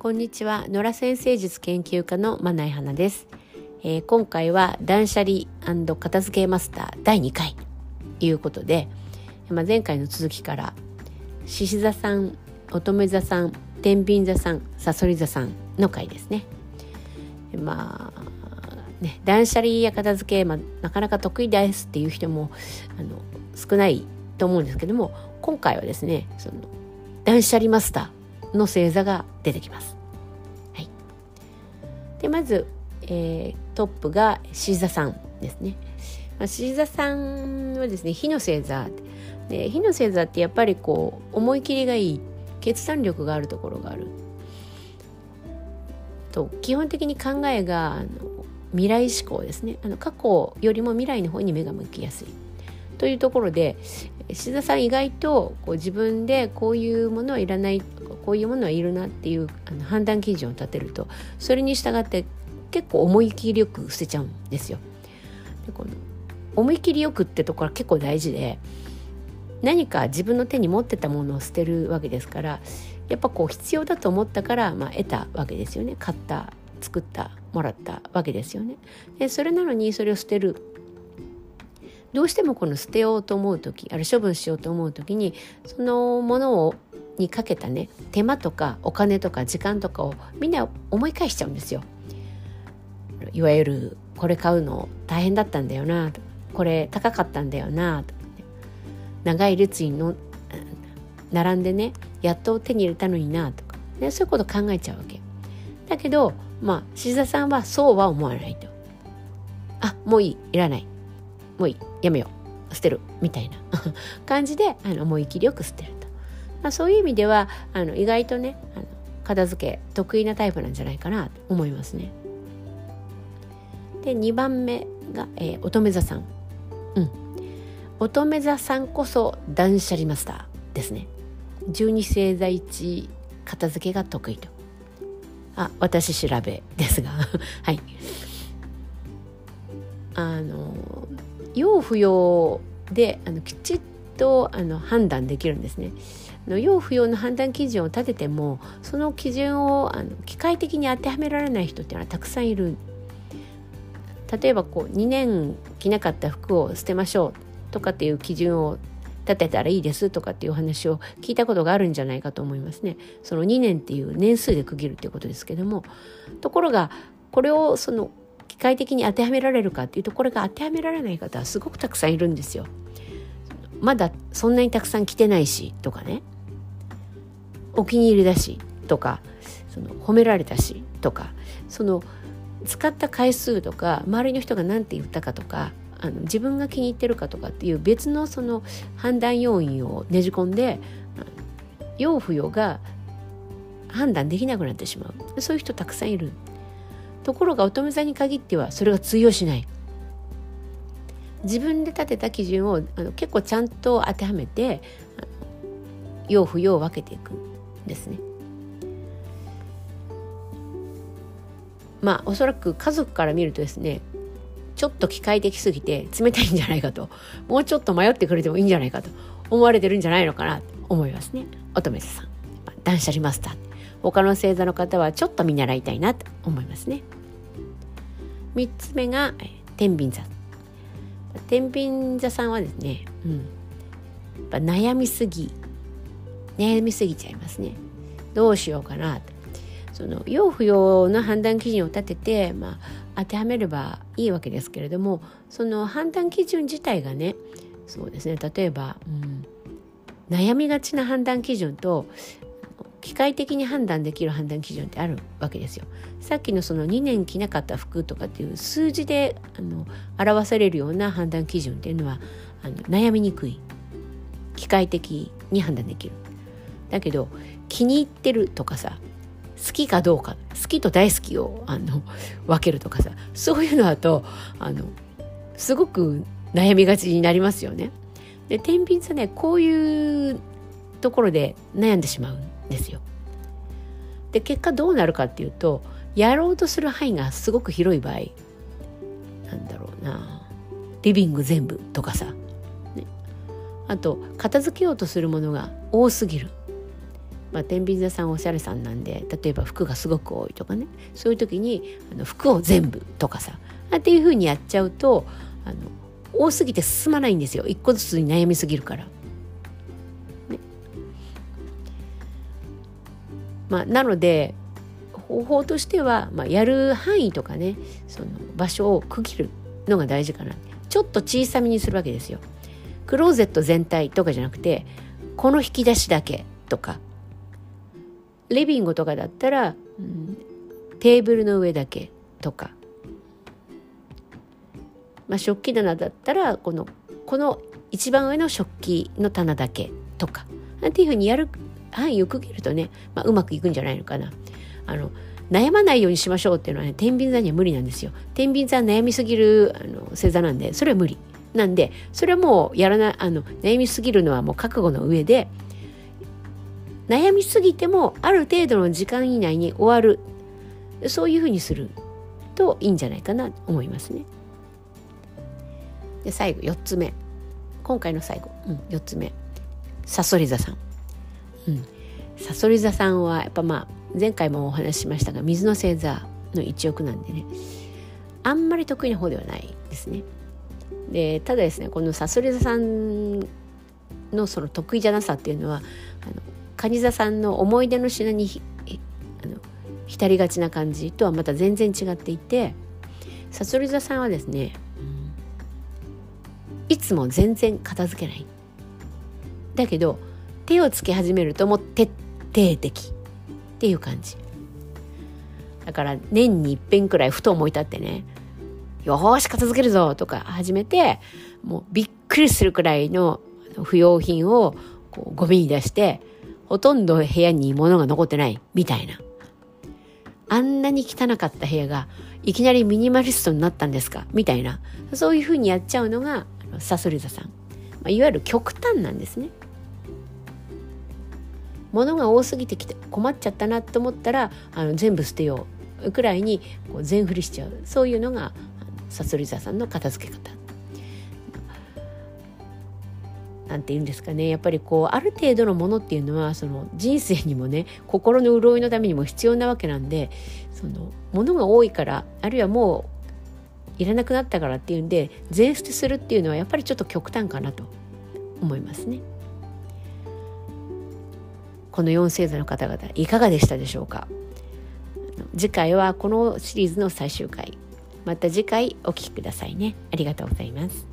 こんにちは。野良先生術研究家のまない花です、えー、今回は断捨離片付けマスター第2回。ということで、まあ、前回の続きから獅子座さん乙女座さん天秤座さんさそり座さんの回ですね。まあね断捨離や片付け、まあ、なかなか得意ですっていう人もあの少ないと思うんですけども今回はですねその断捨離マスターの星座が出てきます。はい、でまず、えー、トップが獅子座さんですね。まあ、獅子座さんはですね火の星座で火の星座ってやっぱりこう思い切りがいい決断力があるところがある。と基本的に考えがあの未来志向ですねあの過去よりも未来の方に目が向きやすいというところで志田さん意外とこう自分でこういうものはいらないこういうものはいるなっていうあの判断基準を立てるとそれに従って結構思い切りよく捨てちゃうんですよ。でこの思い切りよくってところは結構大事で何か自分の手に持ってたものを捨てるわけですからやっぱこう必要だと思ったから、まあ、得たわけですよね買った作ったもらったわけですよね。でそれなのにそれを捨てるどうしてもこの捨てようと思う時ある処分しようと思う時にそのものをにかけたね手間とかお金とか時間とかをみんな思い返しちゃうんですよ。いわゆるこれ買うの大変だったんだよなとこれ高かったんだよなとか、ね、長い列にの並んでねやっと手に入れたのになとか、ね、そういうこと考えちゃうわけ。だけどまあ志田さんはそうは思わないと。あもういいいらないもういいやめよう捨てるみたいな 感じであの思い切りよく捨てる、まあ、そういう意味ではあの意外とねあの片付け得意なタイプなんじゃないかなと思いますね。で2番目が、えー、乙女座さん。うん。乙女座さんこそ断捨離マスターですね。十二星座一片付けが得意と。あ、私調べですが はい。あの要不要であのきちっとあの判断できるんですね。の要不要の判断基準を立ててもその基準をあの機械的に当てはめられない人っていうのはたくさんいる。例えばこう2年着なかった服を捨てましょうとかっていう基準を立てたらいいですとかっていう話を聞いたことがあるんじゃないかと思いますね。その2年っていう年数で区切るっていうことですけどもところがこれをその機械的に当てはめられるかっていうとこれが当てはめられない方はすごくたくさんいるんですよ。まだそんなにたくさん着てないしとかね。お気に入りだしとかその褒められたしとかその使った回数とか周りの人が何て言ったかとかあの自分が気に入ってるかとかっていう別のその判断要因をねじ込んで要不要が判断できなくなってしまう。そういう人たくさんいる。ところが乙女座に限ってはそれが通用しない。自分で立てた基準をあの結構ちゃんと当てはめて要不要を分けていくんですね。まあおそらく家族から見るとですねちょっと機械的すぎて冷たいんじゃないかともうちょっと迷ってくれてもいいんじゃないかと思われてるんじゃないのかなと思いますね。乙女座さん。断捨離マスター。他の星座の方はちょっと見習いたいなと思いますね。3つ目が天秤座。天秤座さんはですね、うん、やっぱ悩みすぎ。悩みすぎちゃいますね。どうしようかなと。その要不要の判断基準を立てて、まあ、当てはめればいいわけですけれどもその判断基準自体がねそうですね例えば、うん、悩みがちな判断基準と機械的に判断できる判断基準ってあるわけですよ。さっきのその2年着なかった服とかっていう数字であの表されるような判断基準っていうのはあの悩みにくい機械的に判断できる。だけど気に入ってるとかさ好きかどうか好きと大好きをあの分けるとかさそういうのだとあのすごく悩みがちになりますよね。で天秤座ねこういうところで悩んでしまうですよ。で結果どうなるかっていうとやろうとする範囲がすごく広い場合なんだろうなリビング全部とかさ、ね、あと片付けようとするものが多すぎるまあ、天秤座さんおしゃれさんなんで例えば服がすごく多いとかねそういう時にあの服を全部とかさっていうふうにやっちゃうとあの多すぎて進まないんですよ一個ずつに悩みすぎるから。まあ、なので方法としては、まあ、やる範囲とかねその場所を区切るのが大事かなちょっと小さめにするわけですよ。クローゼット全体とかじゃなくてこの引き出しだけとかリビングとかだったら、うん、テーブルの上だけとか、まあ、食器棚だったらこのこの一番上の食器の棚だけとかっていうふうにやる範囲を区切るとね、まあ、うまくいくんじゃないのかな。あの悩まないようにしましょうっていうのはね天秤座には無理なんですよ。天秤座は悩みすぎるあの星座なんでそれは無理。なんでそれはもうやらないあの悩みすぎるのはもう覚悟の上で悩みすぎてもある程度の時間以内に終わるそういうふうにするといいんじゃないかなと思いますね。で最後4つ目今回の最後、うん、4つ目さそり座さん。うん、さそり座さんはやっぱまあ前回もお話ししましたが水の星座の一翼なんでね。あんまり得意な方ではないですね。でただですねこのさそり座さんのその得意じゃなさっていうのはあの蟹座さんの思い出の品にあの浸りがちな感じとはまた全然違っていてさそり座さんはですね、いつも全然片付けない。だけど手をつけ始めるともう徹底的っていう感じだから年に一遍くらいふと思い立ってねよーし片付けるぞとか始めてもうびっくりするくらいの不要品をこうゴミに出してほとんど部屋に物が残ってないみたいな。あんなに汚かった部屋がいきなりミニマリストになったんですかみたいな。そういうふうにやっちゃうのがサソリ座さん。まあ、いわゆる極端なんですね。物が多すぎてきて困っちゃったなと思ったらあの全部捨てようくらいにこう全振りしちゃう。そういうのがサソリ座さんの片付け方。なんて言うんですかね。やっぱりこうある程度のものっていうのはその人生にもね心の潤いのためにも必要なわけなんでそのものが多いからあるいはもういらなくなったからっていうんで全捨てするっていうのはやっぱりちょっと極端かなと思いますね。この4星座の方々いかがでしたでしょうか？次回はこのシリーズの最終回。また次回お聴きくださいね。ありがとうございます。